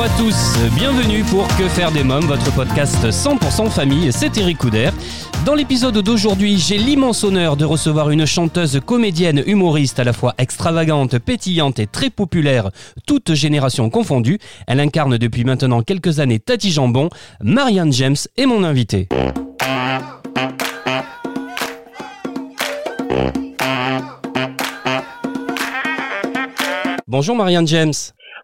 Bonjour à tous, bienvenue pour Que faire des mômes, votre podcast 100% famille, c'est Eric Couder. Dans l'épisode d'aujourd'hui, j'ai l'immense honneur de recevoir une chanteuse comédienne humoriste à la fois extravagante, pétillante et très populaire, toutes générations confondues. Elle incarne depuis maintenant quelques années Tati Jambon. Marianne James est mon invitée. Bonjour Marianne James.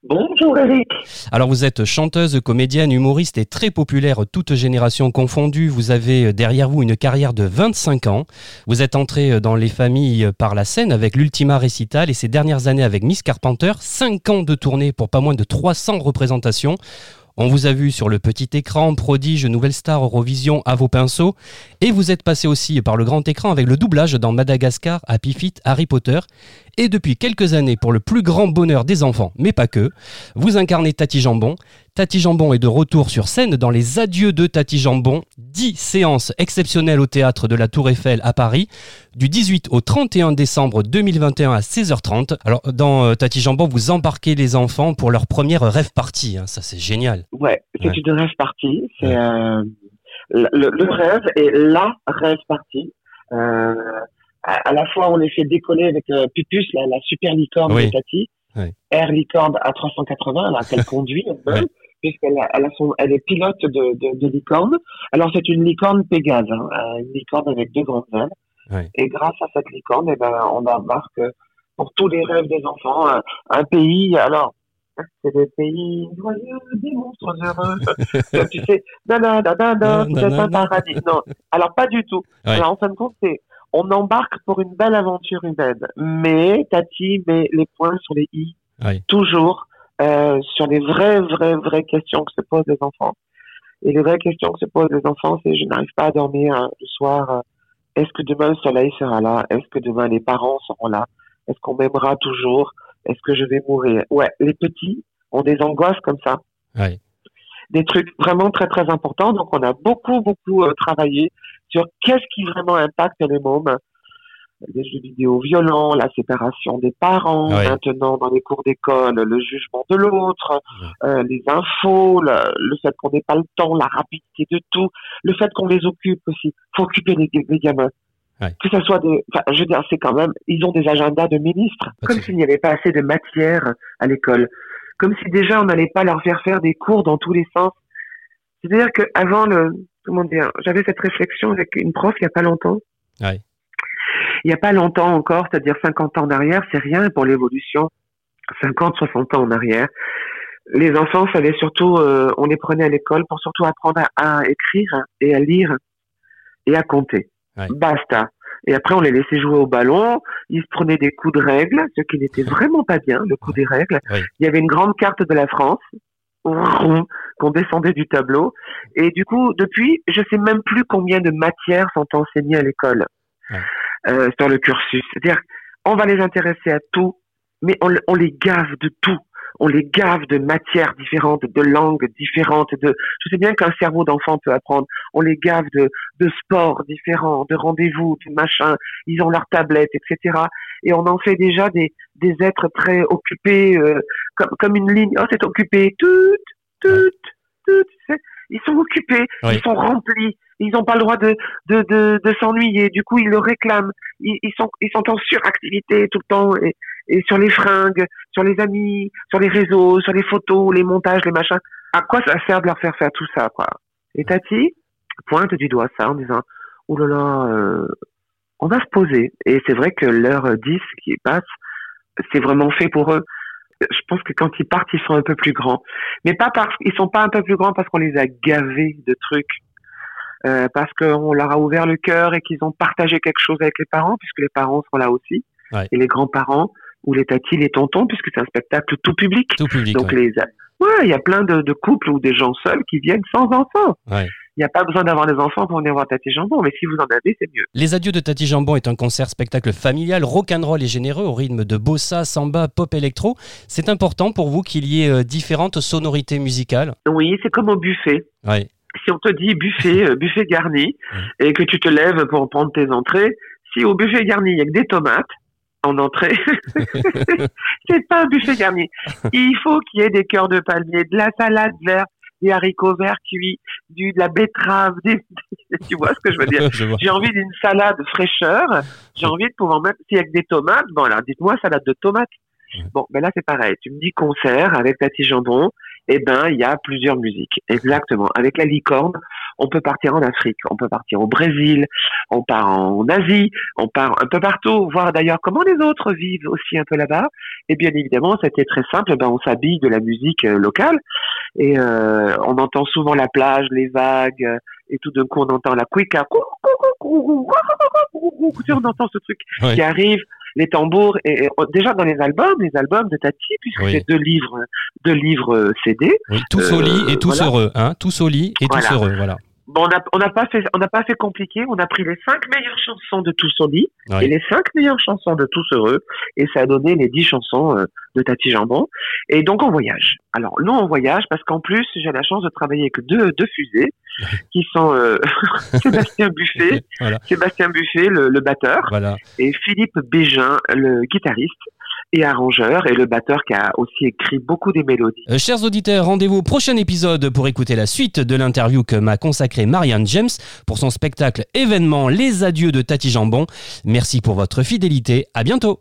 Bonjour Eric. Alors vous êtes chanteuse, comédienne, humoriste et très populaire, toutes générations confondues. Vous avez euh, derrière vous une carrière de 25 ans. Vous êtes entrée euh, dans les familles par la scène avec l'Ultima Récital et ces dernières années avec Miss Carpenter. 5 ans de tournée pour pas moins de 300 représentations. On vous a vu sur le petit écran, prodige, nouvelle star Eurovision à vos pinceaux. Et vous êtes passé aussi par le grand écran avec le doublage dans Madagascar, Happy Feet, Harry Potter. Et depuis quelques années, pour le plus grand bonheur des enfants, mais pas que, vous incarnez Tati Jambon. Tati Jambon est de retour sur scène dans les Adieux de Tati Jambon, 10 séances exceptionnelles au théâtre de la Tour Eiffel à Paris, du 18 au 31 décembre 2021 à 16h30. Alors, dans euh, Tati Jambon, vous embarquez les enfants pour leur première rêve partie. hein. Ça, c'est génial. Ouais, c'est Ouais. une rêve partie. C'est Ouais. euh, le, le rêve et la rêve partie. Euh, à, à la fois, on les fait décoller avec euh, Pupus, la, la super licorne Oui. de Tati. Ouais. Air licorne à 380, là, qu'elle conduit elle-même, Ouais. puisqu'elle a, elle a son, elle est pilote de, de, de licorne. Alors, c'est une licorne Pégase, hein, euh, une licorne avec deux grandes ailes. Et grâce à cette licorne, eh ben, on embarque pour tous les rêves des enfants un, un pays. Alors, c'est le pays joyeux des monstres heureux. tu sais, c'est un paradis. Non, alors pas du tout. Alors en fin de compte, c'est on embarque pour une belle aventure humaine. Mais Tati met les points sur les i toujours euh, sur les vraies, vraies, vraies questions que se posent les enfants. Et les vraies questions que se posent les enfants, c'est je n'arrive pas à dormir euh, le soir. euh, Est-ce que demain le soleil sera là? Est-ce que demain les parents seront là? Est-ce qu'on m'aimera toujours? Est-ce que je vais mourir? Ouais, les petits ont des angoisses comme ça Ouais. des trucs vraiment très très importants. Donc on a beaucoup beaucoup euh, travaillé sur qu'est-ce qui vraiment impacte les mômes. Les jeux vidéo violents, la séparation des parents, Ouais. maintenant dans les cours d'école, le jugement de l'autre, euh, les infos, le, le fait qu'on n'ait pas le temps, la rapidité de tout, le fait qu'on les occupe aussi. faut occuper les, les gamins. Ouais. Que ce soit des, enfin, je veux dire, c'est quand même, ils ont des agendas de ministres, Pas comme s'il n'y avait pas assez de matière à l'école, comme si déjà on n'allait pas leur faire faire des cours dans tous les sens. C'est-à-dire que avant le, comment dire, j'avais cette réflexion avec une prof il y a pas longtemps. Ouais. Il y a pas longtemps encore, c'est-à-dire 50 ans en arrière, c'est rien pour l'évolution. 50, 60 ans en arrière. Les enfants fallait surtout, euh, on les prenait à l'école pour surtout apprendre à, à écrire et à lire et à compter. Ouais. Basta. Et après, on les laissait jouer au ballon. Ils se prenaient des coups de règle, ce qui n'était vraiment pas bien, le coup des règles. Ouais. Il y avait une grande carte de la France qu'on descendait du tableau. Et du coup, depuis, je sais même plus combien de matières sont enseignées à l'école Ouais. euh, sur le cursus. C'est-à-dire, on va les intéresser à tout, mais on, on les gave de tout. On les gave de matières différentes, de langues différentes. De, je sais bien qu'un cerveau d'enfant peut apprendre. On les gave de, de sports différents, de rendez-vous, de machin. Ils ont leurs tablettes, etc. Et on en fait déjà des, des êtres très occupés, euh, comme, comme une ligne. Oh, c'est occupé. Tout, tout, tout. Ils sont occupés, Oui. ils sont remplis. Ils n'ont pas le droit de, de, de, de s'ennuyer. Du coup, ils le réclament. Ils, ils sont, ils sont en suractivité tout le temps. Et, et sur les fringues, sur les amis, sur les réseaux, sur les photos, les montages, les machins. À quoi ça sert de leur faire faire tout ça, quoi? Et Tati pointe du doigt ça en disant « Oh là là, euh, on va se poser. » Et c'est vrai que l'heure 10 qui passe, c'est vraiment fait pour eux. Je pense que quand ils partent, ils sont un peu plus grands. Mais pas parce ils sont pas un peu plus grands parce qu'on les a gavés de trucs. Euh, parce qu'on leur a ouvert le cœur et qu'ils ont partagé quelque chose avec les parents, puisque les parents sont là aussi, Ouais. et les grands-parents, ou les tatis, les tontons, puisque c'est un spectacle tout public. Tout public. Donc ouais. les, ouais, il y a plein de, de couples ou des gens seuls qui viennent sans enfants. Ouais. Il n'y a pas besoin d'avoir des enfants pour venir voir Tati Jambon, mais si vous en avez, c'est mieux. Les Adieux de Tati Jambon est un concert spectacle familial, rock'n'roll et généreux au rythme de bossa, samba, pop électro. C'est important pour vous qu'il y ait euh, différentes sonorités musicales? Oui, c'est comme au buffet. Ouais. Si on te dit buffet, euh, buffet garni, et que tu te lèves pour prendre tes entrées, si au buffet garni, il y a que des tomates, en entrée. c'est pas un buffet garni. Il faut qu'il y ait des cœurs de palmier, de la salade verte, des haricots verts cuits, du, de la betterave, des, tu vois ce que je veux dire. J'ai envie d'une salade fraîcheur. J'ai envie de pouvoir mettre, s'il y a que des tomates, bon alors dites-moi salade de tomates. Bon, ben là c'est pareil. Tu me dis concert avec Tati Jambon, eh ben il y a plusieurs musiques. Exactement. Avec la licorne, on peut partir en Afrique, on peut partir au Brésil, on part en Asie, on part un peu partout, voir d'ailleurs comment les autres vivent aussi un peu là-bas. Et bien évidemment, c'était très simple. Ben on s'habille de la musique euh, locale et euh, on entend souvent la plage, les vagues. euh, Et tout d'un coup, on entend la cuica. On entend ce truc Ouais. qui arrive, les tambours. Et, et, oh, déjà dans les albums, les albums de Tati, puisque Oui. c'est deux livres, deux livres euh, CD. Oui, tous au Euh, lit et tous voilà. heureux, hein Tous au lit et tous heureux, voilà. Bon, on n'a on n'a pas fait, on n'a pas fait compliqué. On a pris les cinq meilleures chansons de Tous au lit Ouais. et les cinq meilleures chansons de Tous heureux, et ça a donné les dix chansons euh, de Tati Jambon. Et donc on voyage. Alors nous on voyage parce qu'en plus j'ai la chance de travailler avec deux deux fusées qui sont euh, Sébastien Buffet, Voilà, Sébastien Buffet le, le batteur voilà. et Philippe Bégin le guitariste et arrangeur et le batteur qui a aussi écrit beaucoup des mélodies. Euh, chers auditeurs, rendez-vous au prochain épisode pour écouter la suite de l'interview que m'a consacrée Marianne James pour son spectacle événement Les Adieux de Tati Jambon. Merci pour votre fidélité. À bientôt.